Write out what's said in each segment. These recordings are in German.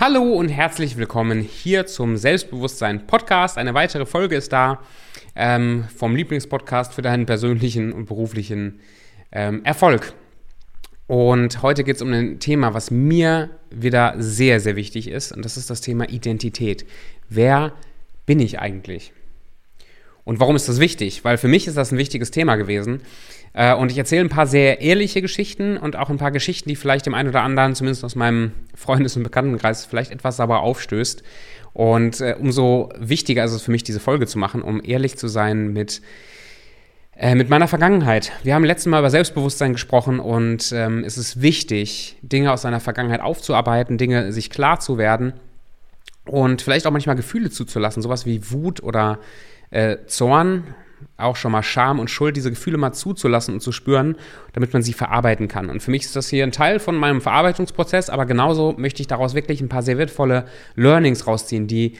Hallo und herzlich willkommen hier zum Selbstbewusstsein Podcast. Eine weitere Folge ist da ähm, vom Lieblingspodcast für deinen persönlichen und beruflichen ähm, Erfolg. Und heute geht es um ein Thema, was mir wieder sehr, sehr wichtig ist. Und das ist das Thema Identität. Wer bin ich eigentlich? Und warum ist das wichtig? Weil für mich ist das ein wichtiges Thema gewesen. Äh, und ich erzähle ein paar sehr ehrliche Geschichten und auch ein paar Geschichten, die vielleicht dem einen oder anderen, zumindest aus meinem Freundes- und Bekanntenkreis, vielleicht etwas sauber aufstößt. Und äh, umso wichtiger ist es für mich, diese Folge zu machen, um ehrlich zu sein mit, äh, mit meiner Vergangenheit. Wir haben letztes Mal über Selbstbewusstsein gesprochen und ähm, es ist wichtig, Dinge aus seiner Vergangenheit aufzuarbeiten, Dinge sich klar zu werden und vielleicht auch manchmal Gefühle zuzulassen, sowas wie Wut oder äh, Zorn auch schon mal Scham und Schuld, diese Gefühle mal zuzulassen und zu spüren, damit man sie verarbeiten kann. Und für mich ist das hier ein Teil von meinem Verarbeitungsprozess, aber genauso möchte ich daraus wirklich ein paar sehr wertvolle Learnings rausziehen, die,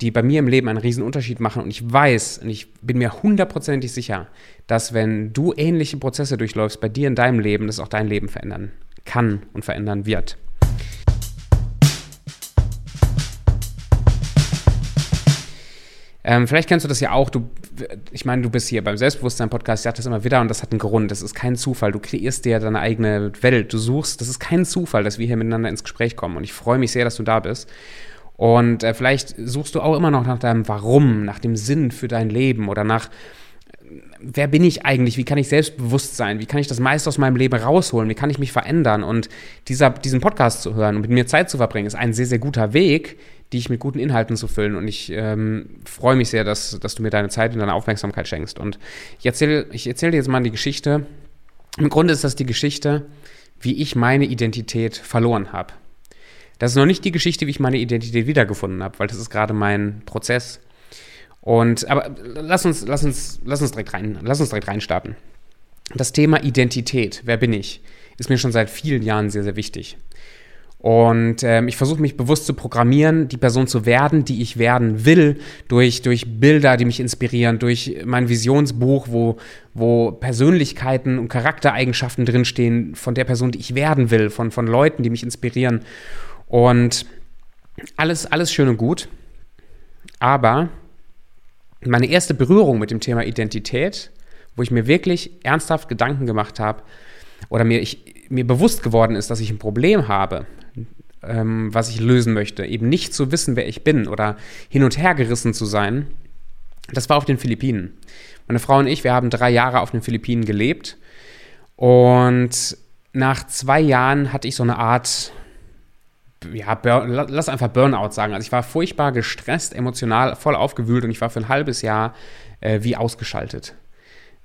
die bei mir im Leben einen riesen Unterschied machen. Und ich weiß und ich bin mir hundertprozentig sicher, dass wenn du ähnliche Prozesse durchläufst bei dir in deinem Leben, das auch dein Leben verändern kann und verändern wird. Ähm, vielleicht kennst du das ja auch. Du, ich meine, du bist hier beim Selbstbewusstsein-Podcast, ich sage das immer wieder und das hat einen Grund. Das ist kein Zufall. Du kreierst dir deine eigene Welt. Du suchst, das ist kein Zufall, dass wir hier miteinander ins Gespräch kommen. Und ich freue mich sehr, dass du da bist. Und äh, vielleicht suchst du auch immer noch nach deinem Warum, nach dem Sinn für dein Leben oder nach, wer bin ich eigentlich? Wie kann ich selbstbewusst sein? Wie kann ich das meiste aus meinem Leben rausholen? Wie kann ich mich verändern? Und dieser, diesen Podcast zu hören und mit mir Zeit zu verbringen, ist ein sehr, sehr guter Weg, die ich mit guten Inhalten zu füllen. Und ich ähm, freue mich sehr, dass, dass du mir deine Zeit und deine Aufmerksamkeit schenkst. Und ich erzähle ich erzähl dir jetzt mal die Geschichte. Im Grunde ist das die Geschichte, wie ich meine Identität verloren habe. Das ist noch nicht die Geschichte, wie ich meine Identität wiedergefunden habe, weil das ist gerade mein Prozess. Und aber lass uns, lass uns, lass uns direkt rein, lass uns direkt reinstarten. Das Thema Identität, wer bin ich, ist mir schon seit vielen Jahren sehr, sehr wichtig. Und ähm, ich versuche mich bewusst zu programmieren, die Person zu werden, die ich werden will, durch, durch Bilder, die mich inspirieren, durch mein Visionsbuch, wo, wo Persönlichkeiten und Charaktereigenschaften drinstehen von der Person, die ich werden will, von, von Leuten, die mich inspirieren. Und alles, alles schön und gut. Aber meine erste Berührung mit dem Thema Identität, wo ich mir wirklich ernsthaft Gedanken gemacht habe, oder mir, ich, mir bewusst geworden ist, dass ich ein Problem habe, ähm, was ich lösen möchte. Eben nicht zu wissen, wer ich bin oder hin und her gerissen zu sein. Das war auf den Philippinen. Meine Frau und ich, wir haben drei Jahre auf den Philippinen gelebt. Und nach zwei Jahren hatte ich so eine Art, ja, lass einfach Burnout sagen. Also ich war furchtbar gestresst, emotional voll aufgewühlt und ich war für ein halbes Jahr äh, wie ausgeschaltet.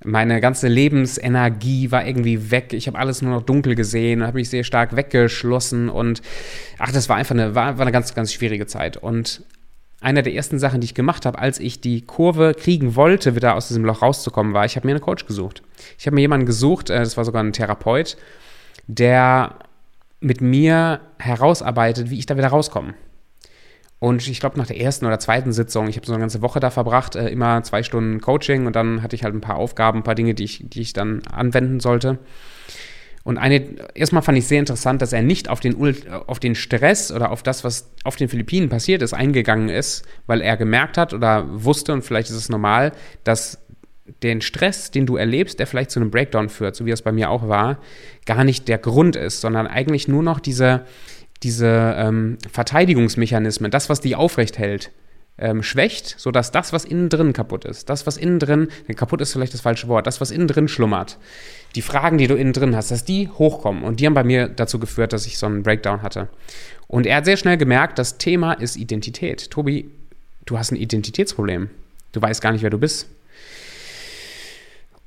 Meine ganze Lebensenergie war irgendwie weg. Ich habe alles nur noch dunkel gesehen, habe mich sehr stark weggeschlossen und ach, das war einfach eine, war, war eine ganz, ganz schwierige Zeit. Und eine der ersten Sachen, die ich gemacht habe, als ich die Kurve kriegen wollte, wieder aus diesem Loch rauszukommen, war, ich habe mir einen Coach gesucht. Ich habe mir jemanden gesucht, äh, das war sogar ein Therapeut, der mit mir herausarbeitet, wie ich da wieder rauskomme. Und ich glaube, nach der ersten oder zweiten Sitzung, ich habe so eine ganze Woche da verbracht, äh, immer zwei Stunden Coaching und dann hatte ich halt ein paar Aufgaben, ein paar Dinge, die ich, die ich dann anwenden sollte. Und eine, erstmal fand ich sehr interessant, dass er nicht auf den, auf den Stress oder auf das, was auf den Philippinen passiert ist, eingegangen ist, weil er gemerkt hat oder wusste, und vielleicht ist es normal, dass den Stress, den du erlebst, der vielleicht zu einem Breakdown führt, so wie es bei mir auch war, gar nicht der Grund ist, sondern eigentlich nur noch diese, diese ähm, Verteidigungsmechanismen, das, was die aufrecht hält, ähm, schwächt, sodass das, was innen drin kaputt ist, das, was innen drin, kaputt ist vielleicht das falsche Wort, das, was innen drin schlummert, die Fragen, die du innen drin hast, dass die hochkommen. Und die haben bei mir dazu geführt, dass ich so einen Breakdown hatte. Und er hat sehr schnell gemerkt, das Thema ist Identität. Tobi, du hast ein Identitätsproblem. Du weißt gar nicht, wer du bist.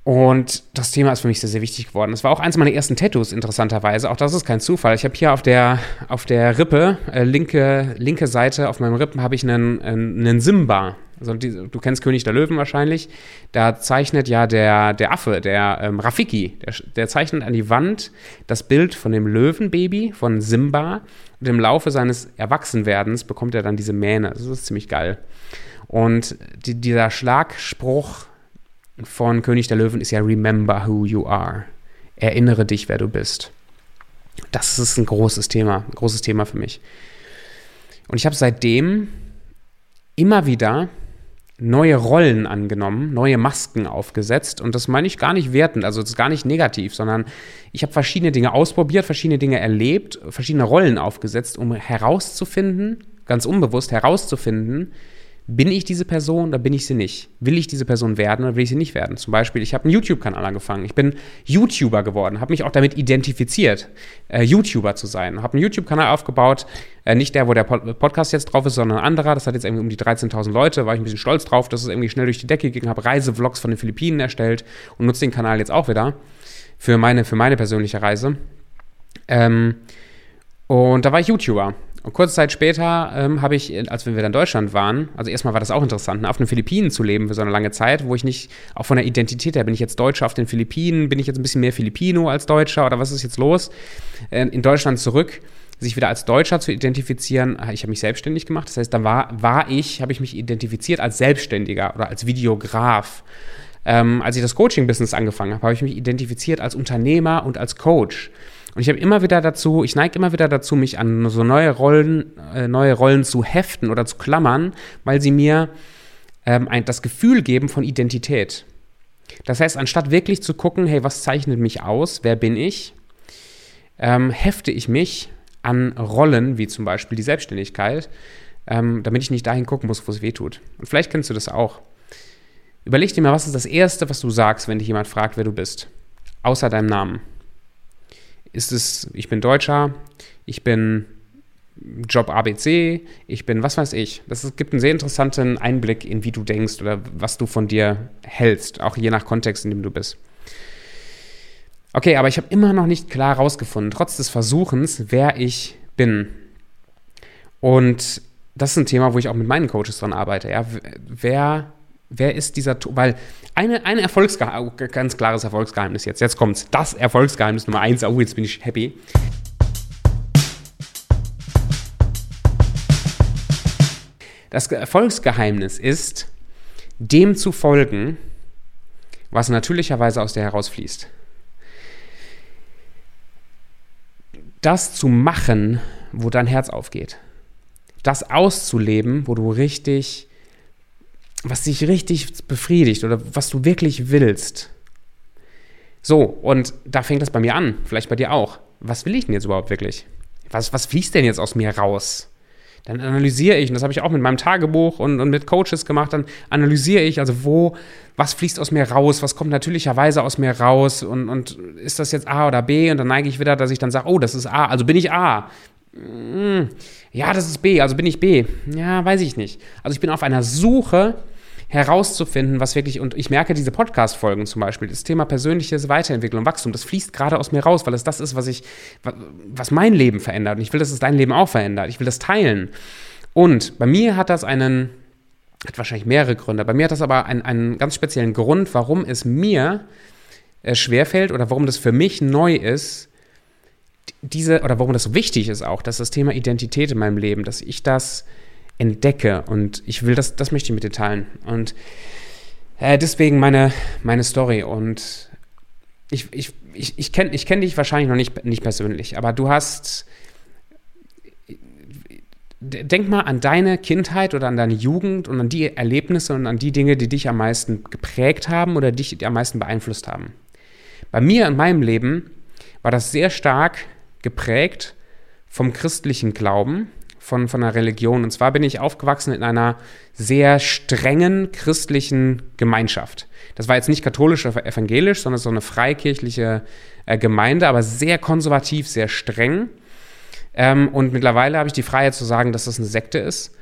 Und das Thema ist für mich sehr, sehr wichtig geworden. Es war auch eins meiner ersten Tattoos, interessanterweise. Auch das ist kein Zufall. Ich habe hier auf der, auf der Rippe, äh, linke, linke Seite auf meinem Rippen, habe ich einen, einen Simba. Also die, du kennst König der Löwen wahrscheinlich. Da zeichnet ja der, der Affe, der ähm, Rafiki, der, der zeichnet an die Wand das Bild von dem Löwenbaby, von Simba. Und im Laufe seines Erwachsenwerdens bekommt er dann diese Mähne. Das ist ziemlich geil. Und die, dieser Schlagspruch von König der Löwen ist ja Remember who you are. Erinnere dich, wer du bist. Das ist ein großes Thema, ein großes Thema für mich. Und ich habe seitdem immer wieder neue Rollen angenommen, neue Masken aufgesetzt. Und das meine ich gar nicht wertend, also das ist gar nicht negativ, sondern ich habe verschiedene Dinge ausprobiert, verschiedene Dinge erlebt, verschiedene Rollen aufgesetzt, um herauszufinden, ganz unbewusst herauszufinden, bin ich diese Person oder bin ich sie nicht? Will ich diese Person werden oder will ich sie nicht werden? Zum Beispiel, ich habe einen YouTube-Kanal angefangen. Ich bin YouTuber geworden, habe mich auch damit identifiziert, äh, YouTuber zu sein. Habe einen YouTube-Kanal aufgebaut, äh, nicht der, wo der Podcast jetzt drauf ist, sondern ein anderer. Das hat jetzt irgendwie um die 13.000 Leute, war ich ein bisschen stolz drauf, dass es irgendwie schnell durch die Decke ging. Habe Reisevlogs von den Philippinen erstellt und nutze den Kanal jetzt auch wieder für meine, für meine persönliche Reise. Ähm, und da war ich YouTuber. Und kurze Zeit später ähm, habe ich, als wir wieder in Deutschland waren, also erstmal war das auch interessant, ne, auf den Philippinen zu leben für so eine lange Zeit, wo ich nicht, auch von der Identität her, bin ich jetzt Deutscher auf den Philippinen, bin ich jetzt ein bisschen mehr Filipino als Deutscher oder was ist jetzt los? Äh, in Deutschland zurück, sich wieder als Deutscher zu identifizieren, ich habe mich selbstständig gemacht, das heißt, da war, war ich, habe ich mich identifiziert als Selbstständiger oder als Videograf. Ähm, als ich das Coaching-Business angefangen habe, habe ich mich identifiziert als Unternehmer und als Coach. Und ich habe immer wieder dazu, ich neige immer wieder dazu, mich an so neue Rollen, äh, neue Rollen zu heften oder zu klammern, weil sie mir ähm, ein, das Gefühl geben von Identität. Das heißt, anstatt wirklich zu gucken, hey, was zeichnet mich aus, wer bin ich, ähm, hefte ich mich an Rollen, wie zum Beispiel die Selbstständigkeit, ähm, damit ich nicht dahin gucken muss, wo es weh tut. Und vielleicht kennst du das auch. Überleg dir mal, was ist das Erste, was du sagst, wenn dich jemand fragt, wer du bist, außer deinem Namen ist es, ich bin Deutscher, ich bin Job ABC, ich bin was weiß ich. Das gibt einen sehr interessanten Einblick in, wie du denkst oder was du von dir hältst, auch je nach Kontext, in dem du bist. Okay, aber ich habe immer noch nicht klar herausgefunden, trotz des Versuchens, wer ich bin. Und das ist ein Thema, wo ich auch mit meinen Coaches dran arbeite. Ja? Wer Wer ist dieser, weil eine, ein Erfolgsgeheimnis, ganz klares Erfolgsgeheimnis jetzt, jetzt kommt's, das Erfolgsgeheimnis Nummer eins, oh, jetzt bin ich happy. Das Erfolgsgeheimnis ist, dem zu folgen, was natürlicherweise aus dir herausfließt. Das zu machen, wo dein Herz aufgeht. Das auszuleben, wo du richtig was dich richtig befriedigt oder was du wirklich willst. So, und da fängt das bei mir an, vielleicht bei dir auch. Was will ich denn jetzt überhaupt wirklich? Was, was fließt denn jetzt aus mir raus? Dann analysiere ich, und das habe ich auch mit meinem Tagebuch und, und mit Coaches gemacht, dann analysiere ich, also wo, was fließt aus mir raus, was kommt natürlicherweise aus mir raus und, und ist das jetzt A oder B? Und dann neige ich wieder, dass ich dann sage, oh, das ist A, also bin ich A. Hm, ja, das ist B, also bin ich B. Ja, weiß ich nicht. Also ich bin auf einer Suche herauszufinden, was wirklich, und ich merke diese Podcast-Folgen zum Beispiel, das Thema persönliches Weiterentwicklung, Wachstum, das fließt gerade aus mir raus, weil es das ist, was ich, was mein Leben verändert. Und ich will, dass es dein Leben auch verändert. Ich will das teilen. Und bei mir hat das einen, hat wahrscheinlich mehrere Gründe, bei mir hat das aber einen, einen ganz speziellen Grund, warum es mir äh, schwerfällt oder warum das für mich neu ist, diese, oder warum das so wichtig ist auch, dass das Thema Identität in meinem Leben, dass ich das entdecke. Und ich will das, das möchte ich mit dir teilen. Und äh, deswegen meine, meine Story. Und ich, ich, ich, ich kenne ich kenn dich wahrscheinlich noch nicht, nicht persönlich, aber du hast. Denk mal an deine Kindheit oder an deine Jugend und an die Erlebnisse und an die Dinge, die dich am meisten geprägt haben oder dich am meisten beeinflusst haben. Bei mir in meinem Leben war das sehr stark geprägt vom christlichen Glauben von, von einer Religion. Und zwar bin ich aufgewachsen in einer sehr strengen christlichen Gemeinschaft. Das war jetzt nicht katholisch oder evangelisch, sondern so eine freikirchliche äh, Gemeinde, aber sehr konservativ, sehr streng. Ähm, und mittlerweile habe ich die Freiheit zu sagen, dass das eine Sekte ist.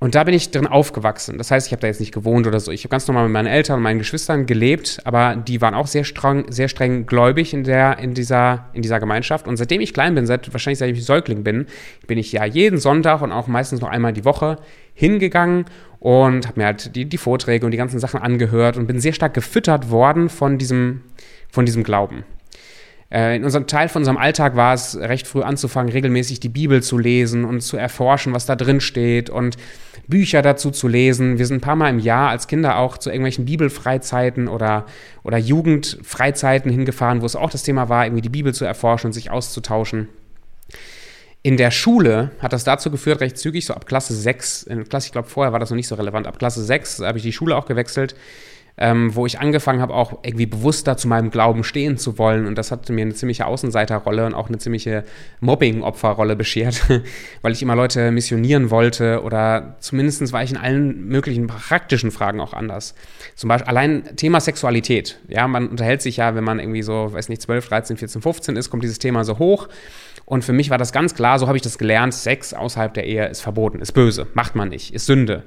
Und da bin ich drin aufgewachsen. Das heißt, ich habe da jetzt nicht gewohnt oder so. Ich habe ganz normal mit meinen Eltern und meinen Geschwistern gelebt, aber die waren auch sehr streng, sehr streng gläubig in, der, in, dieser, in dieser Gemeinschaft. Und seitdem ich klein bin, seit, wahrscheinlich seit ich Säugling bin, bin ich ja jeden Sonntag und auch meistens noch einmal die Woche hingegangen und habe mir halt die, die Vorträge und die ganzen Sachen angehört und bin sehr stark gefüttert worden von diesem, von diesem Glauben. Äh, in unserem Teil von unserem Alltag war es recht früh anzufangen, regelmäßig die Bibel zu lesen und zu erforschen, was da drin steht und Bücher dazu zu lesen. Wir sind ein paar Mal im Jahr als Kinder auch zu irgendwelchen Bibelfreizeiten oder, oder Jugendfreizeiten hingefahren, wo es auch das Thema war, irgendwie die Bibel zu erforschen und sich auszutauschen. In der Schule hat das dazu geführt, recht zügig, so ab Klasse 6, in Klasse, ich glaube, vorher war das noch nicht so relevant, ab Klasse 6 habe ich die Schule auch gewechselt, ähm, wo ich angefangen habe, auch irgendwie bewusster zu meinem Glauben stehen zu wollen. Und das hat mir eine ziemliche Außenseiterrolle und auch eine ziemliche Mobbing-Opferrolle beschert, weil ich immer Leute missionieren wollte oder zumindest war ich in allen möglichen praktischen Fragen auch anders. Zum Beispiel allein Thema Sexualität. Ja, man unterhält sich ja, wenn man irgendwie so, weiß nicht, 12, 13, 14, 15 ist, kommt dieses Thema so hoch. Und für mich war das ganz klar, so habe ich das gelernt, Sex außerhalb der Ehe ist verboten, ist böse, macht man nicht, ist Sünde.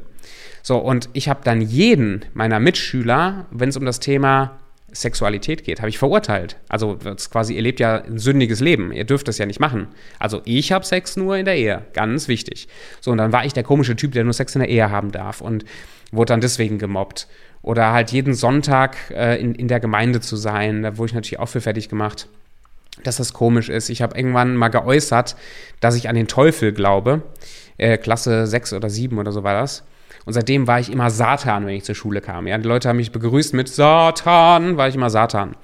So, und ich habe dann jeden meiner Mitschüler, wenn es um das Thema Sexualität geht, habe ich verurteilt. Also quasi, ihr lebt ja ein sündiges Leben, ihr dürft das ja nicht machen. Also ich habe Sex nur in der Ehe, ganz wichtig. So, und dann war ich der komische Typ, der nur Sex in der Ehe haben darf und wurde dann deswegen gemobbt. Oder halt jeden Sonntag äh, in, in der Gemeinde zu sein, da wurde ich natürlich auch für fertig gemacht dass das komisch ist. Ich habe irgendwann mal geäußert, dass ich an den Teufel glaube. Äh, Klasse 6 oder 7 oder so war das. Und seitdem war ich immer Satan, wenn ich zur Schule kam. Ja, die Leute haben mich begrüßt mit Satan, war ich immer Satan.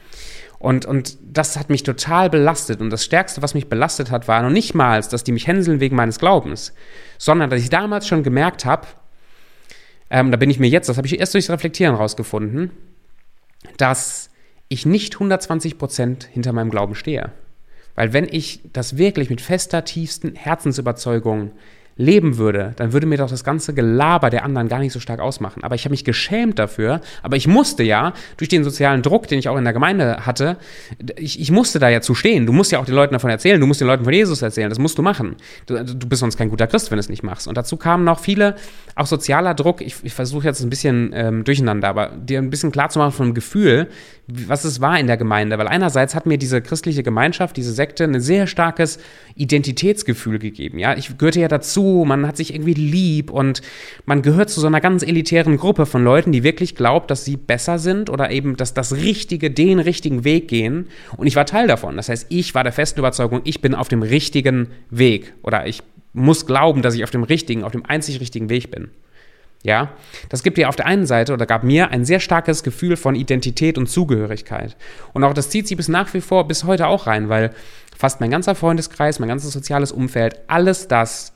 Und, und das hat mich total belastet. Und das Stärkste, was mich belastet hat, war noch nicht mal, dass die mich hänseln wegen meines Glaubens, sondern dass ich damals schon gemerkt habe, ähm, da bin ich mir jetzt, das habe ich erst durchs Reflektieren rausgefunden, dass ich nicht 120 Prozent hinter meinem Glauben stehe. Weil wenn ich das wirklich mit fester, tiefsten Herzensüberzeugung leben würde, dann würde mir doch das ganze Gelaber der anderen gar nicht so stark ausmachen. Aber ich habe mich geschämt dafür. Aber ich musste ja, durch den sozialen Druck, den ich auch in der Gemeinde hatte, ich, ich musste da ja zu stehen. Du musst ja auch den Leuten davon erzählen. Du musst den Leuten von Jesus erzählen. Das musst du machen. Du, du bist sonst kein guter Christ, wenn du es nicht machst. Und dazu kamen noch viele, auch sozialer Druck. Ich, ich versuche jetzt ein bisschen ähm, durcheinander, aber dir ein bisschen klar zu machen von dem Gefühl, was es war in der Gemeinde. Weil einerseits hat mir diese christliche Gemeinschaft, diese Sekte, ein sehr starkes Identitätsgefühl gegeben. Ja, ich gehörte ja dazu, man hat sich irgendwie lieb und man gehört zu so einer ganz elitären Gruppe von Leuten, die wirklich glaubt, dass sie besser sind oder eben, dass das Richtige, den richtigen Weg gehen. Und ich war Teil davon. Das heißt, ich war der festen Überzeugung, ich bin auf dem richtigen Weg oder ich muss glauben, dass ich auf dem richtigen, auf dem einzig richtigen Weg bin. Ja, das gibt dir auf der einen Seite oder gab mir ein sehr starkes Gefühl von Identität und Zugehörigkeit. Und auch das zieht sich bis nach wie vor, bis heute auch rein, weil fast mein ganzer Freundeskreis, mein ganzes soziales Umfeld, alles das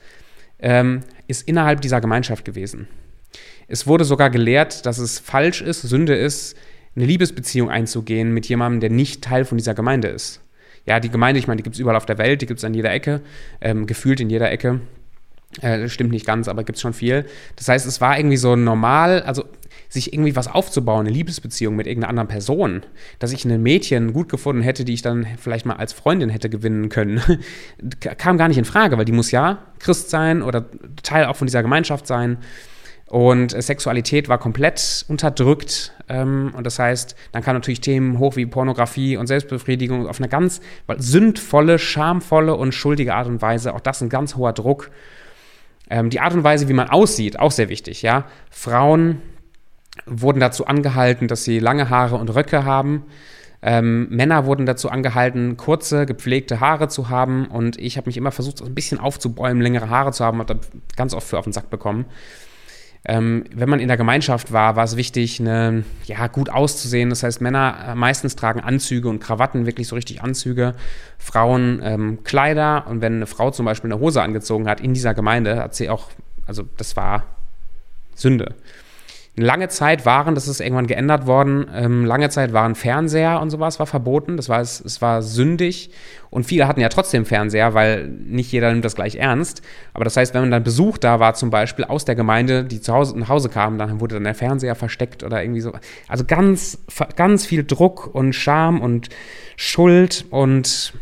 ähm, ist innerhalb dieser Gemeinschaft gewesen. Es wurde sogar gelehrt, dass es falsch ist, Sünde ist, eine Liebesbeziehung einzugehen mit jemandem, der nicht Teil von dieser Gemeinde ist. Ja, die Gemeinde, ich meine, die gibt es überall auf der Welt, die gibt es an jeder Ecke, ähm, gefühlt in jeder Ecke. Äh, stimmt nicht ganz, aber gibt es schon viel. Das heißt, es war irgendwie so normal, also sich irgendwie was aufzubauen, eine Liebesbeziehung mit irgendeiner anderen Person, dass ich ein Mädchen gut gefunden hätte, die ich dann vielleicht mal als Freundin hätte gewinnen können, kam gar nicht in Frage, weil die muss ja Christ sein oder Teil auch von dieser Gemeinschaft sein. Und Sexualität war komplett unterdrückt. Ähm, und das heißt, dann kamen natürlich Themen hoch wie Pornografie und Selbstbefriedigung auf eine ganz sündvolle, schamvolle und schuldige Art und Weise. Auch das ein ganz hoher Druck. Ähm, die Art und Weise, wie man aussieht, auch sehr wichtig. Ja? Frauen wurden dazu angehalten, dass sie lange Haare und Röcke haben. Ähm, Männer wurden dazu angehalten, kurze, gepflegte Haare zu haben. Und ich habe mich immer versucht, ein bisschen aufzubäumen, längere Haare zu haben, habe ganz oft für auf den Sack bekommen. Ähm, wenn man in der Gemeinschaft war, war es wichtig, eine, ja, gut auszusehen. Das heißt, Männer äh, meistens tragen Anzüge und Krawatten, wirklich so richtig Anzüge. Frauen ähm, Kleider. Und wenn eine Frau zum Beispiel eine Hose angezogen hat in dieser Gemeinde, hat sie auch, also das war Sünde lange Zeit waren, das ist irgendwann geändert worden, ähm, lange Zeit waren Fernseher und sowas war verboten, das war, es, es war sündig und viele hatten ja trotzdem Fernseher, weil nicht jeder nimmt das gleich ernst. Aber das heißt, wenn man dann Besuch da war, zum Beispiel aus der Gemeinde, die zu Hause nach Hause kamen, dann wurde dann der Fernseher versteckt oder irgendwie so. Also ganz, ganz viel Druck und Scham und Schuld und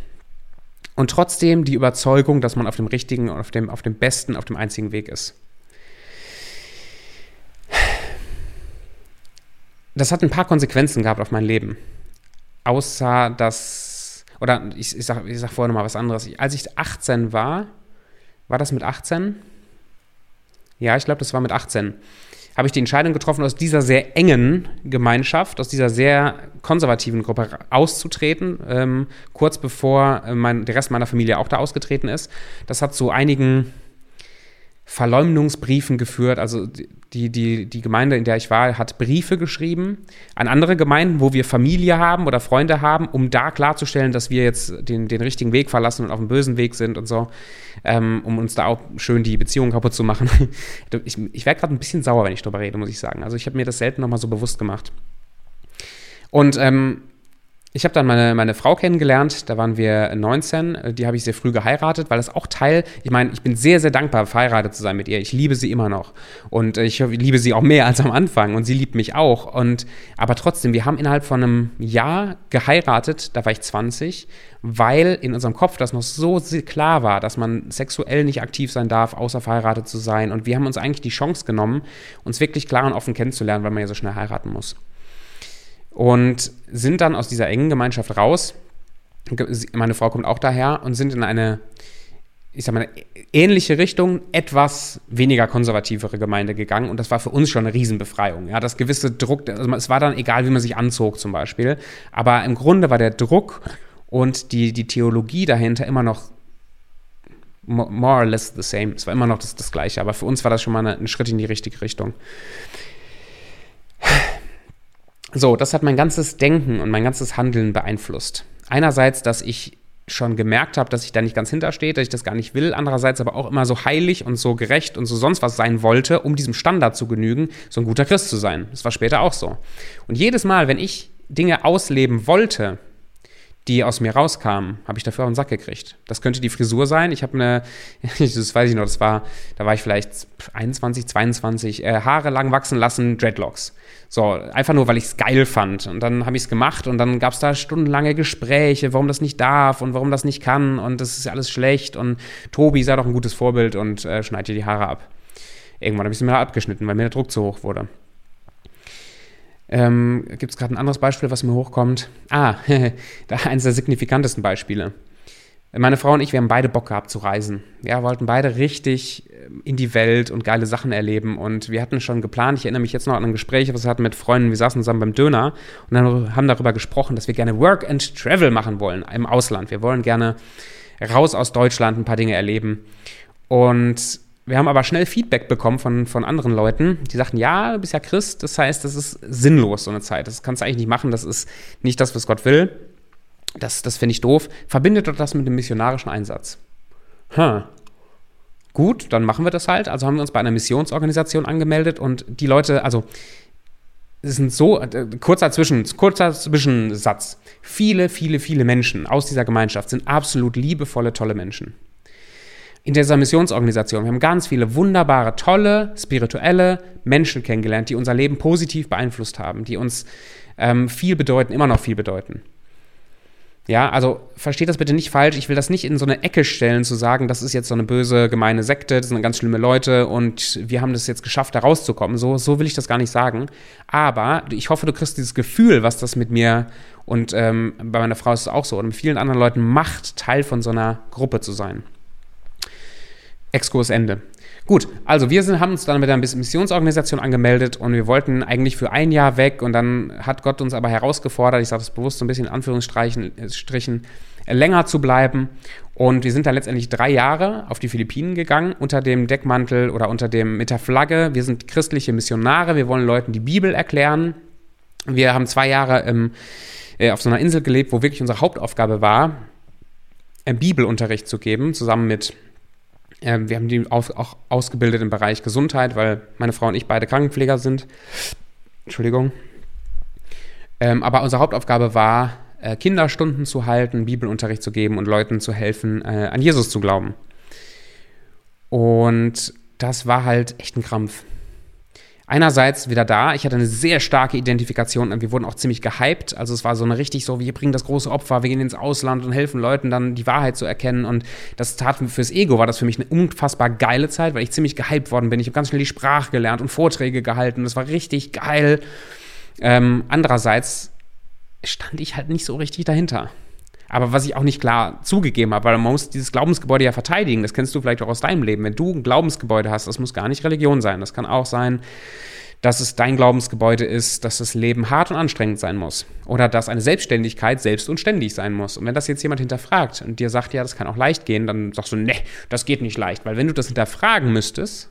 und trotzdem die Überzeugung, dass man auf dem richtigen, auf dem, auf dem besten, auf dem einzigen Weg ist. Das hat ein paar Konsequenzen gehabt auf mein Leben. Außer dass, oder ich, ich sage ich sag vorher nochmal was anderes. Als ich 18 war, war das mit 18? Ja, ich glaube, das war mit 18. Habe ich die Entscheidung getroffen, aus dieser sehr engen Gemeinschaft, aus dieser sehr konservativen Gruppe auszutreten, ähm, kurz bevor äh, mein, der Rest meiner Familie auch da ausgetreten ist. Das hat zu einigen Verleumdungsbriefen geführt. Also die, die, die Gemeinde, in der ich war, hat Briefe geschrieben an andere Gemeinden, wo wir Familie haben oder Freunde haben, um da klarzustellen, dass wir jetzt den, den richtigen Weg verlassen und auf dem bösen Weg sind und so, ähm, um uns da auch schön die Beziehung kaputt zu machen. ich ich werde gerade ein bisschen sauer, wenn ich darüber rede, muss ich sagen. Also ich habe mir das selten nochmal so bewusst gemacht. Und ähm, ich habe dann meine, meine Frau kennengelernt, da waren wir 19, die habe ich sehr früh geheiratet, weil das auch Teil, ich meine, ich bin sehr, sehr dankbar, verheiratet zu sein mit ihr. Ich liebe sie immer noch und ich liebe sie auch mehr als am Anfang und sie liebt mich auch. Und, aber trotzdem, wir haben innerhalb von einem Jahr geheiratet, da war ich 20, weil in unserem Kopf das noch so klar war, dass man sexuell nicht aktiv sein darf, außer verheiratet zu sein. Und wir haben uns eigentlich die Chance genommen, uns wirklich klar und offen kennenzulernen, weil man ja so schnell heiraten muss und sind dann aus dieser engen Gemeinschaft raus. Meine Frau kommt auch daher und sind in eine, ich sag mal, ähnliche Richtung, etwas weniger konservativere Gemeinde gegangen. Und das war für uns schon eine Riesenbefreiung. Ja, das gewisse Druck, also es war dann egal, wie man sich anzog zum Beispiel. Aber im Grunde war der Druck und die, die Theologie dahinter immer noch more or less the same. Es war immer noch das, das Gleiche. Aber für uns war das schon mal ein Schritt in die richtige Richtung. So, das hat mein ganzes Denken und mein ganzes Handeln beeinflusst. Einerseits, dass ich schon gemerkt habe, dass ich da nicht ganz hinterstehe, dass ich das gar nicht will. Andererseits aber auch immer so heilig und so gerecht und so sonst was sein wollte, um diesem Standard zu genügen, so ein guter Christ zu sein. Das war später auch so. Und jedes Mal, wenn ich Dinge ausleben wollte, die aus mir rauskamen, habe ich dafür auch einen Sack gekriegt. Das könnte die Frisur sein. Ich habe eine, das weiß ich noch, das war, da war ich vielleicht 21, 22, äh, Haare lang wachsen lassen, Dreadlocks. So, einfach nur, weil ich es geil fand. Und dann habe ich es gemacht und dann gab es da stundenlange Gespräche, warum das nicht darf und warum das nicht kann und das ist alles schlecht und Tobi sei doch ein gutes Vorbild und äh, schneid dir die Haare ab. Irgendwann habe ich sie mir abgeschnitten, weil mir der Druck zu hoch wurde. Ähm, Gibt es gerade ein anderes Beispiel, was mir hochkommt? Ah, da eines der signifikantesten Beispiele. Meine Frau und ich, wir haben beide Bock gehabt zu reisen. Wir wollten beide richtig ähm, in die Welt und geile Sachen erleben. Und wir hatten schon geplant, ich erinnere mich jetzt noch an ein Gespräch, was wir hatten mit Freunden. Wir saßen zusammen beim Döner und dann haben darüber gesprochen, dass wir gerne Work and Travel machen wollen im Ausland. Wir wollen gerne raus aus Deutschland ein paar Dinge erleben. Und wir haben aber schnell Feedback bekommen von, von anderen Leuten, die sagten, ja, du bist ja Christ, das heißt, das ist sinnlos, so eine Zeit. Das kannst du eigentlich nicht machen, das ist nicht das, was Gott will. Das, das finde ich doof. Verbindet doch das mit dem missionarischen Einsatz. Hm. Gut, dann machen wir das halt. Also haben wir uns bei einer Missionsorganisation angemeldet und die Leute, also es sind so, äh, kurzer, Zwischen, kurzer Zwischensatz. Viele, viele, viele Menschen aus dieser Gemeinschaft sind absolut liebevolle, tolle Menschen. In dieser Missionsorganisation, wir haben ganz viele wunderbare, tolle, spirituelle Menschen kennengelernt, die unser Leben positiv beeinflusst haben, die uns ähm, viel bedeuten, immer noch viel bedeuten. Ja, also versteht das bitte nicht falsch. Ich will das nicht in so eine Ecke stellen, zu sagen, das ist jetzt so eine böse, gemeine Sekte, das sind ganz schlimme Leute und wir haben das jetzt geschafft, da rauszukommen. So, so will ich das gar nicht sagen. Aber ich hoffe, du kriegst dieses Gefühl, was das mit mir und ähm, bei meiner Frau ist es auch so und mit vielen anderen Leuten macht, Teil von so einer Gruppe zu sein. Exkurs Ende. Gut, also wir sind, haben uns dann mit einer Missionsorganisation angemeldet und wir wollten eigentlich für ein Jahr weg und dann hat Gott uns aber herausgefordert, ich sage das bewusst so ein bisschen in Anführungsstrichen, äh, länger zu bleiben. Und wir sind dann letztendlich drei Jahre auf die Philippinen gegangen, unter dem Deckmantel oder unter dem, mit der Flagge. Wir sind christliche Missionare, wir wollen Leuten die Bibel erklären. Wir haben zwei Jahre im, äh, auf so einer Insel gelebt, wo wirklich unsere Hauptaufgabe war, Bibelunterricht zu geben, zusammen mit ähm, wir haben die auch, auch ausgebildet im Bereich Gesundheit, weil meine Frau und ich beide Krankenpfleger sind. Entschuldigung. Ähm, aber unsere Hauptaufgabe war, äh, Kinderstunden zu halten, Bibelunterricht zu geben und Leuten zu helfen, äh, an Jesus zu glauben. Und das war halt echt ein Krampf einerseits wieder da, ich hatte eine sehr starke Identifikation und wir wurden auch ziemlich gehypt. Also es war so eine richtig so, wir bringen das große Opfer, wir gehen ins Ausland und helfen Leuten dann die Wahrheit zu erkennen. Und das tat fürs Ego war das für mich eine unfassbar geile Zeit, weil ich ziemlich gehypt worden bin. Ich habe ganz schnell die Sprache gelernt und Vorträge gehalten. Das war richtig geil. Ähm, andererseits stand ich halt nicht so richtig dahinter. Aber was ich auch nicht klar zugegeben habe, weil man muss dieses Glaubensgebäude ja verteidigen. Das kennst du vielleicht auch aus deinem Leben. Wenn du ein Glaubensgebäude hast, das muss gar nicht Religion sein. Das kann auch sein, dass es dein Glaubensgebäude ist, dass das Leben hart und anstrengend sein muss. Oder dass eine Selbstständigkeit selbst und ständig sein muss. Und wenn das jetzt jemand hinterfragt und dir sagt, ja, das kann auch leicht gehen, dann sagst du, nee, das geht nicht leicht. Weil wenn du das hinterfragen müsstest,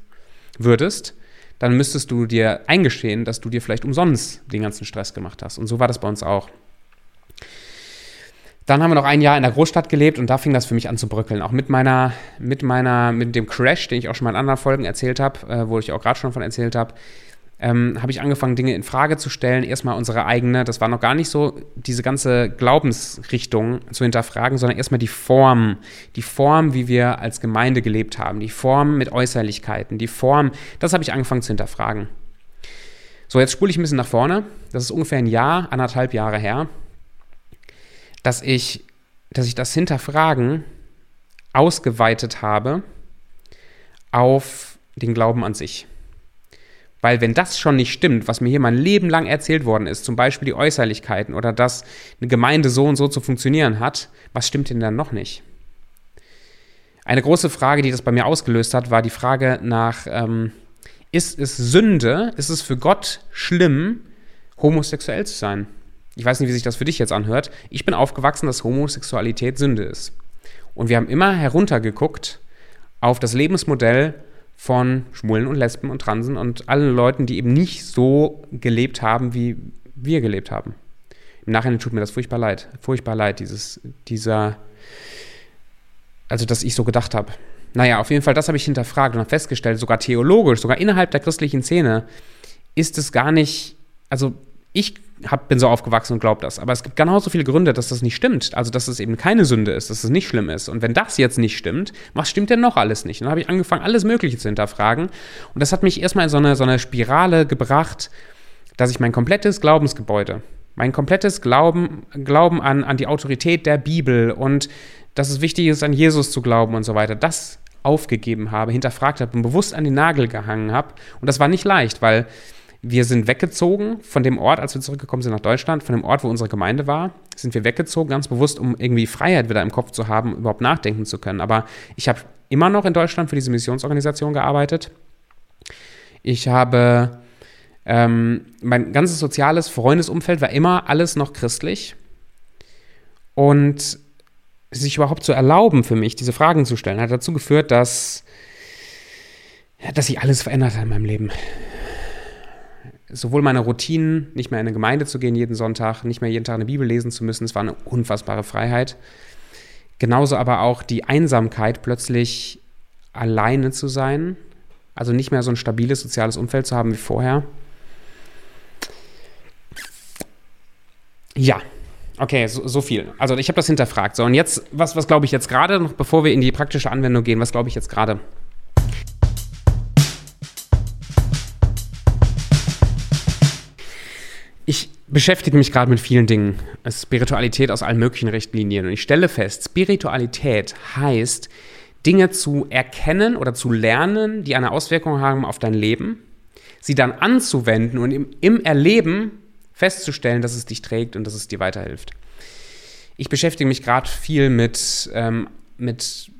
würdest, dann müsstest du dir eingestehen, dass du dir vielleicht umsonst den ganzen Stress gemacht hast. Und so war das bei uns auch. Dann haben wir noch ein Jahr in der Großstadt gelebt und da fing das für mich an zu bröckeln. Auch mit meiner, mit meiner, mit dem Crash, den ich auch schon mal in anderen Folgen erzählt habe, äh, wo ich auch gerade schon von erzählt habe, ähm, habe ich angefangen, Dinge in Frage zu stellen. Erstmal unsere eigene, das war noch gar nicht so, diese ganze Glaubensrichtung zu hinterfragen, sondern erstmal die Form, die Form, wie wir als Gemeinde gelebt haben, die Form mit Äußerlichkeiten, die Form, das habe ich angefangen zu hinterfragen. So, jetzt spule ich ein bisschen nach vorne. Das ist ungefähr ein Jahr, anderthalb Jahre her dass ich, dass ich das Hinterfragen ausgeweitet habe auf den Glauben an sich. Weil wenn das schon nicht stimmt, was mir hier mein Leben lang erzählt worden ist, zum Beispiel die Äußerlichkeiten oder dass eine Gemeinde so und so zu funktionieren hat, was stimmt denn dann noch nicht? Eine große Frage, die das bei mir ausgelöst hat, war die Frage nach, ähm, ist es Sünde, ist es für Gott schlimm, homosexuell zu sein? Ich weiß nicht, wie sich das für dich jetzt anhört, ich bin aufgewachsen, dass Homosexualität Sünde ist. Und wir haben immer heruntergeguckt auf das Lebensmodell von Schwulen und Lesben und Transen und allen Leuten, die eben nicht so gelebt haben, wie wir gelebt haben. Im Nachhinein tut mir das furchtbar leid. Furchtbar leid, dieses, dieser, also dass ich so gedacht habe. Naja, auf jeden Fall, das habe ich hinterfragt und habe festgestellt, sogar theologisch, sogar innerhalb der christlichen Szene, ist es gar nicht, also ich hab, bin so aufgewachsen und glaube das. Aber es gibt genauso viele Gründe, dass das nicht stimmt. Also, dass es eben keine Sünde ist, dass es nicht schlimm ist. Und wenn das jetzt nicht stimmt, was stimmt denn noch alles nicht? Und dann habe ich angefangen, alles Mögliche zu hinterfragen. Und das hat mich erstmal in so eine, so eine Spirale gebracht, dass ich mein komplettes Glaubensgebäude, mein komplettes Glauben, Glauben an, an die Autorität der Bibel und dass es wichtig ist, an Jesus zu glauben und so weiter, das aufgegeben habe, hinterfragt habe und bewusst an den Nagel gehangen habe. Und das war nicht leicht, weil wir sind weggezogen von dem Ort, als wir zurückgekommen sind nach Deutschland, von dem Ort, wo unsere Gemeinde war, sind wir weggezogen, ganz bewusst, um irgendwie Freiheit wieder im Kopf zu haben, überhaupt nachdenken zu können. Aber ich habe immer noch in Deutschland für diese Missionsorganisation gearbeitet. Ich habe ähm, mein ganzes soziales Freundesumfeld war immer alles noch christlich. Und sich überhaupt zu erlauben für mich, diese Fragen zu stellen, hat dazu geführt, dass, dass sich alles verändert hat in meinem Leben sowohl meine Routinen, nicht mehr in eine Gemeinde zu gehen jeden Sonntag, nicht mehr jeden Tag eine Bibel lesen zu müssen, es war eine unfassbare Freiheit. Genauso aber auch die Einsamkeit, plötzlich alleine zu sein, also nicht mehr so ein stabiles soziales Umfeld zu haben wie vorher. Ja, okay, so, so viel. Also ich habe das hinterfragt. So, und jetzt, was, was glaube ich jetzt gerade, noch bevor wir in die praktische Anwendung gehen, was glaube ich jetzt gerade? Beschäftige mich gerade mit vielen Dingen. Spiritualität aus allen möglichen Richtlinien. Und ich stelle fest, Spiritualität heißt, Dinge zu erkennen oder zu lernen, die eine Auswirkung haben auf dein Leben, sie dann anzuwenden und im, im Erleben festzustellen, dass es dich trägt und dass es dir weiterhilft. Ich beschäftige mich gerade viel mit, ähm, mit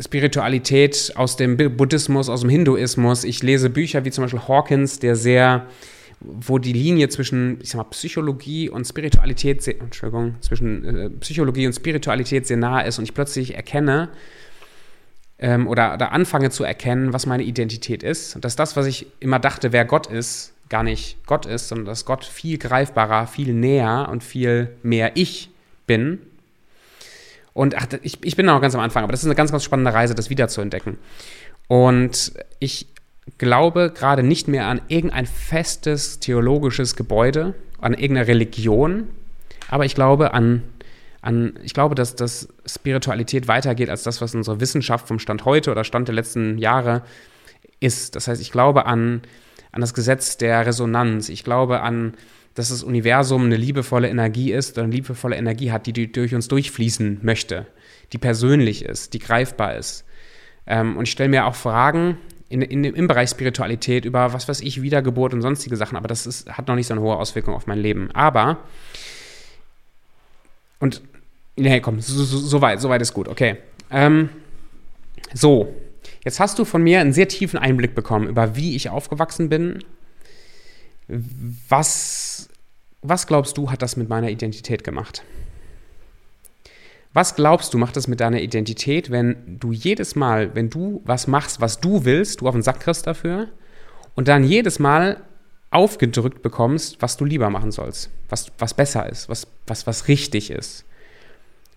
Spiritualität aus dem Buddhismus, aus dem Hinduismus. Ich lese Bücher wie zum Beispiel Hawkins, der sehr wo die Linie zwischen, ich sag mal, Psychologie und Spiritualität, sehr, Entschuldigung, zwischen äh, Psychologie und Spiritualität sehr nah ist und ich plötzlich erkenne ähm, oder, oder anfange zu erkennen, was meine Identität ist. Und dass das, was ich immer dachte, wer Gott ist, gar nicht Gott ist, sondern dass Gott viel greifbarer, viel näher und viel mehr ich bin. Und ach, ich, ich bin noch ganz am Anfang, aber das ist eine ganz, ganz spannende Reise, das wiederzuentdecken. Und ich glaube gerade nicht mehr an irgendein festes theologisches Gebäude, an irgendeine Religion, aber ich glaube an, an ich glaube, dass, dass Spiritualität weitergeht als das, was unsere Wissenschaft vom Stand heute oder Stand der letzten Jahre ist. Das heißt, ich glaube an, an das Gesetz der Resonanz. Ich glaube an, dass das Universum eine liebevolle Energie ist oder eine liebevolle Energie hat, die durch uns durchfließen möchte, die persönlich ist, die greifbar ist. Ähm, und ich stelle mir auch Fragen, in, in, im Bereich Spiritualität, über was weiß ich, Wiedergeburt und sonstige Sachen, aber das ist, hat noch nicht so eine hohe Auswirkung auf mein Leben. Aber, und, nee, komm, so, so, so weit, so weit ist gut, okay. Ähm, so, jetzt hast du von mir einen sehr tiefen Einblick bekommen über wie ich aufgewachsen bin, Was, was glaubst du, hat das mit meiner Identität gemacht? Was glaubst du, macht das mit deiner Identität, wenn du jedes Mal, wenn du was machst, was du willst, du auf den Sack kriegst dafür und dann jedes Mal aufgedrückt bekommst, was du lieber machen sollst, was, was besser ist, was, was, was richtig ist?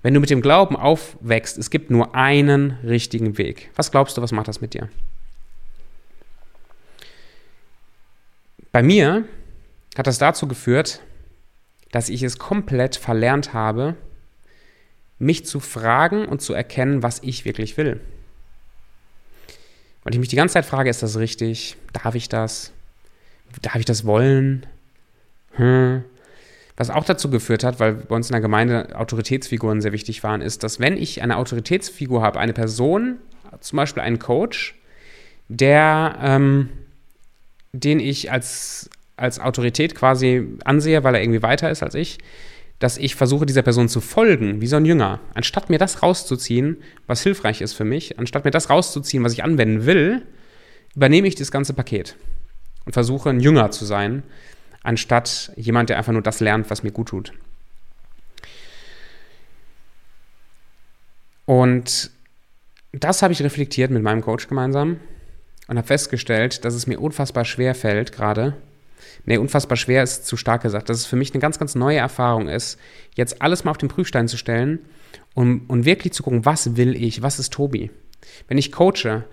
Wenn du mit dem Glauben aufwächst, es gibt nur einen richtigen Weg. Was glaubst du, was macht das mit dir? Bei mir hat das dazu geführt, dass ich es komplett verlernt habe, mich zu fragen und zu erkennen, was ich wirklich will. Weil ich mich die ganze Zeit frage, ist das richtig? Darf ich das? Darf ich das wollen? Hm. Was auch dazu geführt hat, weil bei uns in der Gemeinde Autoritätsfiguren sehr wichtig waren, ist, dass wenn ich eine Autoritätsfigur habe, eine Person, zum Beispiel einen Coach, der, ähm, den ich als, als Autorität quasi ansehe, weil er irgendwie weiter ist als ich, dass ich versuche, dieser Person zu folgen, wie so ein Jünger. Anstatt mir das rauszuziehen, was hilfreich ist für mich, anstatt mir das rauszuziehen, was ich anwenden will, übernehme ich das ganze Paket und versuche, ein Jünger zu sein, anstatt jemand, der einfach nur das lernt, was mir gut tut. Und das habe ich reflektiert mit meinem Coach gemeinsam und habe festgestellt, dass es mir unfassbar schwer fällt, gerade nee, unfassbar schwer ist zu stark gesagt, dass es für mich eine ganz, ganz neue Erfahrung ist, jetzt alles mal auf den Prüfstein zu stellen und, und wirklich zu gucken, was will ich, was ist Tobi? Wenn ich coache,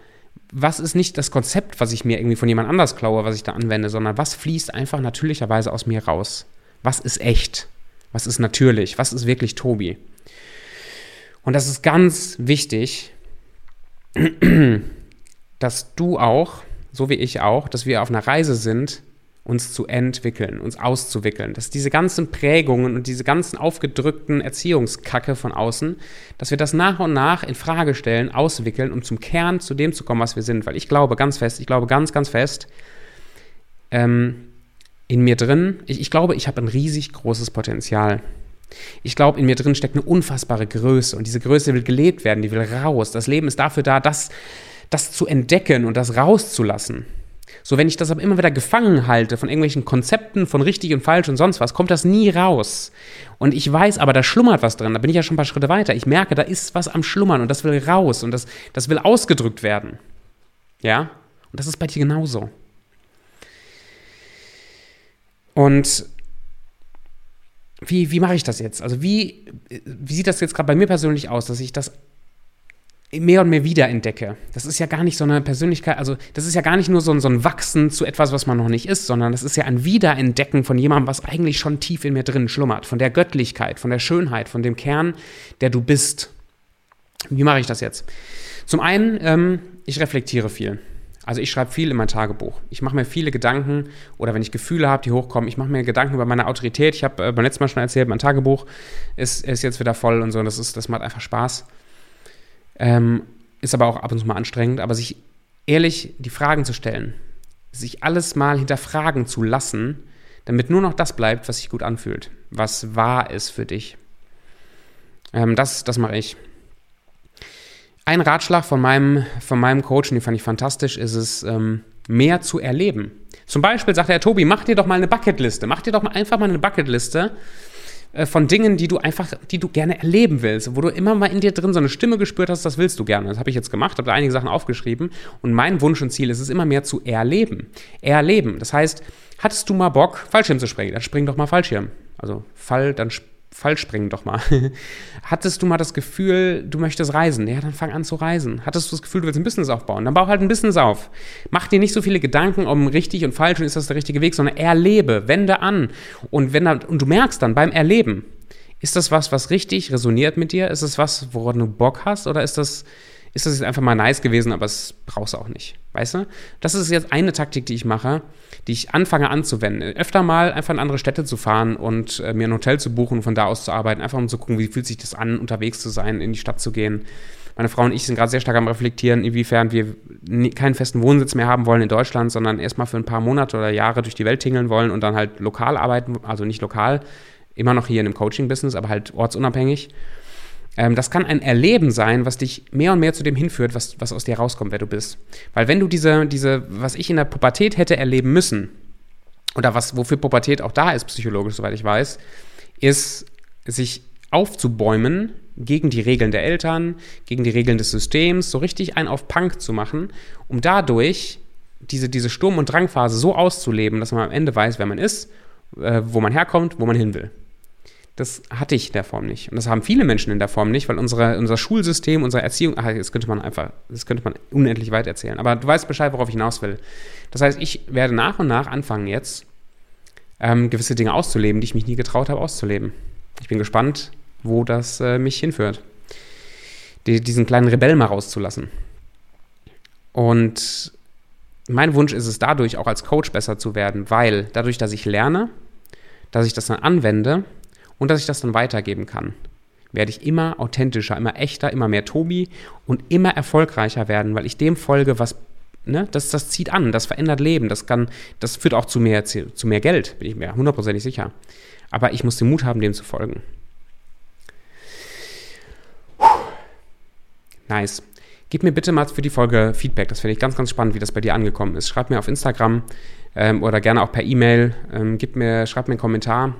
was ist nicht das Konzept, was ich mir irgendwie von jemand anders klaue, was ich da anwende, sondern was fließt einfach natürlicherweise aus mir raus? Was ist echt? Was ist natürlich? Was ist wirklich Tobi? Und das ist ganz wichtig, dass du auch, so wie ich auch, dass wir auf einer Reise sind, uns zu entwickeln, uns auszuwickeln. Dass diese ganzen Prägungen und diese ganzen aufgedrückten Erziehungskacke von außen, dass wir das nach und nach in Frage stellen, auswickeln, um zum Kern zu dem zu kommen, was wir sind. Weil ich glaube ganz fest, ich glaube ganz, ganz fest, ähm, in mir drin, ich, ich glaube, ich habe ein riesig großes Potenzial. Ich glaube, in mir drin steckt eine unfassbare Größe und diese Größe will gelebt werden, die will raus. Das Leben ist dafür da, das, das zu entdecken und das rauszulassen. So, wenn ich das aber immer wieder gefangen halte von irgendwelchen Konzepten von richtig und falsch und sonst was, kommt das nie raus. Und ich weiß aber, da schlummert was drin. Da bin ich ja schon ein paar Schritte weiter. Ich merke, da ist was am Schlummern und das will raus und das, das will ausgedrückt werden. Ja? Und das ist bei dir genauso. Und wie, wie mache ich das jetzt? Also wie, wie sieht das jetzt gerade bei mir persönlich aus, dass ich das mehr und mehr wiederentdecke. Das ist ja gar nicht so eine Persönlichkeit, also das ist ja gar nicht nur so ein, so ein Wachsen zu etwas, was man noch nicht ist, sondern das ist ja ein Wiederentdecken von jemandem, was eigentlich schon tief in mir drin schlummert, von der Göttlichkeit, von der Schönheit, von dem Kern, der du bist. Wie mache ich das jetzt? Zum einen, ähm, ich reflektiere viel. Also ich schreibe viel in mein Tagebuch. Ich mache mir viele Gedanken oder wenn ich Gefühle habe, die hochkommen, ich mache mir Gedanken über meine Autorität. Ich habe äh, beim letzten Mal schon erzählt, mein Tagebuch ist, ist jetzt wieder voll und so. Das, ist, das macht einfach Spaß. Ähm, ist aber auch ab und zu mal anstrengend, aber sich ehrlich die Fragen zu stellen, sich alles mal hinterfragen zu lassen, damit nur noch das bleibt, was sich gut anfühlt, was wahr ist für dich. Ähm, das das mache ich. Ein Ratschlag von meinem, von meinem Coach, und den fand ich fantastisch, ist es, ähm, mehr zu erleben. Zum Beispiel sagt er, Tobi, mach dir doch mal eine Bucketliste. Mach dir doch mal einfach mal eine Bucketliste äh, von Dingen, die du einfach, die du gerne erleben willst, wo du immer mal in dir drin so eine Stimme gespürt hast, das willst du gerne. Das habe ich jetzt gemacht, habe da einige Sachen aufgeschrieben und mein Wunsch und Ziel ist es immer mehr zu erleben. Erleben. Das heißt, hattest du mal Bock, Fallschirm zu springen? Dann spring doch mal Fallschirm. Also Fall, dann spring Fallspringen doch mal. Hattest du mal das Gefühl, du möchtest reisen? Ja, dann fang an zu reisen. Hattest du das Gefühl, du willst ein Business aufbauen? Dann bau halt ein Business auf. Mach dir nicht so viele Gedanken um richtig und falsch und ist das der richtige Weg, sondern erlebe, wende an. Und, wenn und du merkst dann beim Erleben, ist das was, was richtig resoniert mit dir? Ist es was, woran du Bock hast? Oder ist das ist das jetzt einfach mal nice gewesen, aber es brauchst du auch nicht. Weißt du? Das ist jetzt eine Taktik, die ich mache, die ich anfange anzuwenden. Öfter mal einfach in andere Städte zu fahren und äh, mir ein Hotel zu buchen und von da aus zu arbeiten, einfach um zu gucken, wie fühlt sich das an, unterwegs zu sein, in die Stadt zu gehen. Meine Frau und ich sind gerade sehr stark am Reflektieren, inwiefern wir keinen festen Wohnsitz mehr haben wollen in Deutschland, sondern erstmal für ein paar Monate oder Jahre durch die Welt tingeln wollen und dann halt lokal arbeiten, also nicht lokal, immer noch hier in einem Coaching-Business, aber halt ortsunabhängig. Ähm, das kann ein Erleben sein, was dich mehr und mehr zu dem hinführt, was, was aus dir rauskommt, wer du bist. Weil wenn du diese, diese, was ich in der Pubertät hätte erleben müssen, oder was, wofür Pubertät auch da ist, psychologisch, soweit ich weiß, ist, sich aufzubäumen gegen die Regeln der Eltern, gegen die Regeln des Systems, so richtig einen auf Punk zu machen, um dadurch diese, diese Sturm- und Drangphase so auszuleben, dass man am Ende weiß, wer man ist, äh, wo man herkommt, wo man hin will. Das hatte ich in der Form nicht. Und das haben viele Menschen in der Form nicht, weil unsere, unser Schulsystem, unsere Erziehung, ach, das könnte man einfach, das könnte man unendlich weit erzählen. Aber du weißt Bescheid, worauf ich hinaus will. Das heißt, ich werde nach und nach anfangen jetzt, ähm, gewisse Dinge auszuleben, die ich mich nie getraut habe auszuleben. Ich bin gespannt, wo das äh, mich hinführt. Die, diesen kleinen Rebell mal rauszulassen. Und mein Wunsch ist es dadurch, auch als Coach besser zu werden, weil dadurch, dass ich lerne, dass ich das dann anwende, und dass ich das dann weitergeben kann, werde ich immer authentischer, immer echter, immer mehr Tobi und immer erfolgreicher werden, weil ich dem folge, was Ne, das, das zieht an, das verändert Leben, das kann, das führt auch zu mehr, zu mehr Geld, bin ich mir hundertprozentig sicher. Aber ich muss den Mut haben, dem zu folgen. Nice. Gib mir bitte mal für die Folge Feedback. Das finde ich ganz, ganz spannend, wie das bei dir angekommen ist. Schreib mir auf Instagram ähm, oder gerne auch per E-Mail. Ähm, gib mir, schreib mir einen Kommentar.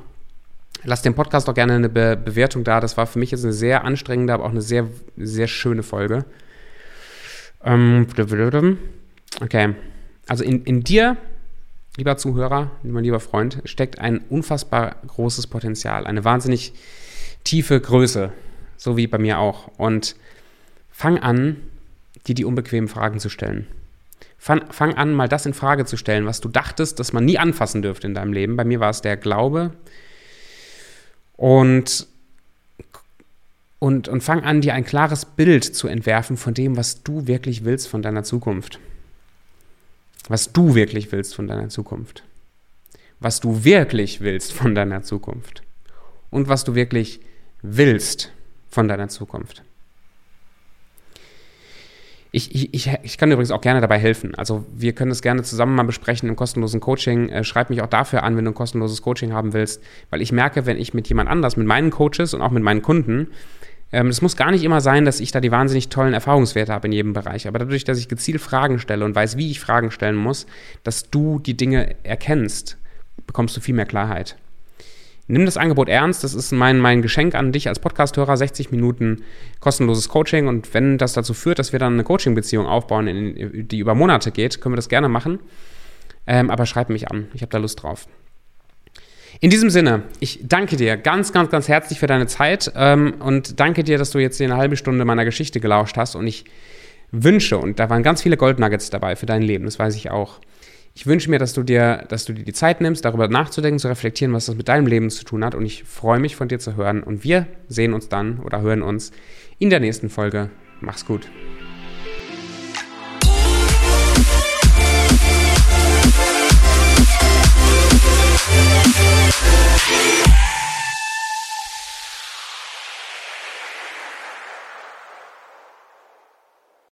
Lasst dem Podcast auch gerne eine Be Bewertung da. Das war für mich jetzt eine sehr anstrengende, aber auch eine sehr, sehr schöne Folge. Ähm, okay. Also in, in dir, lieber Zuhörer, mein lieber Freund, steckt ein unfassbar großes Potenzial, eine wahnsinnig tiefe Größe, so wie bei mir auch. Und fang an, dir die unbequemen Fragen zu stellen. Fang, fang an, mal das in Frage zu stellen, was du dachtest, dass man nie anfassen dürfte in deinem Leben. Bei mir war es der Glaube, und, und, und fang an, dir ein klares Bild zu entwerfen von dem, was du wirklich willst von deiner Zukunft. Was du wirklich willst von deiner Zukunft. Was du wirklich willst von deiner Zukunft. Und was du wirklich willst von deiner Zukunft. Ich, ich, ich, kann übrigens auch gerne dabei helfen. Also wir können es gerne zusammen mal besprechen im kostenlosen Coaching. Äh, schreib mich auch dafür an, wenn du ein kostenloses Coaching haben willst, weil ich merke, wenn ich mit jemand anders, mit meinen Coaches und auch mit meinen Kunden, ähm, es muss gar nicht immer sein, dass ich da die wahnsinnig tollen Erfahrungswerte habe in jedem Bereich, aber dadurch, dass ich gezielt Fragen stelle und weiß, wie ich Fragen stellen muss, dass du die Dinge erkennst, bekommst du viel mehr Klarheit. Nimm das Angebot ernst. Das ist mein, mein Geschenk an dich als Podcasthörer. 60 Minuten kostenloses Coaching. Und wenn das dazu führt, dass wir dann eine Coaching-Beziehung aufbauen, in, die über Monate geht, können wir das gerne machen. Ähm, aber schreib mich an. Ich habe da Lust drauf. In diesem Sinne, ich danke dir ganz, ganz, ganz herzlich für deine Zeit ähm, und danke dir, dass du jetzt eine halbe Stunde meiner Geschichte gelauscht hast. Und ich wünsche, und da waren ganz viele Goldnuggets dabei für dein Leben, das weiß ich auch ich wünsche mir, dass du dir, dass du dir die Zeit nimmst, darüber nachzudenken, zu reflektieren, was das mit deinem Leben zu tun hat. Und ich freue mich, von dir zu hören. Und wir sehen uns dann oder hören uns in der nächsten Folge. Mach's gut.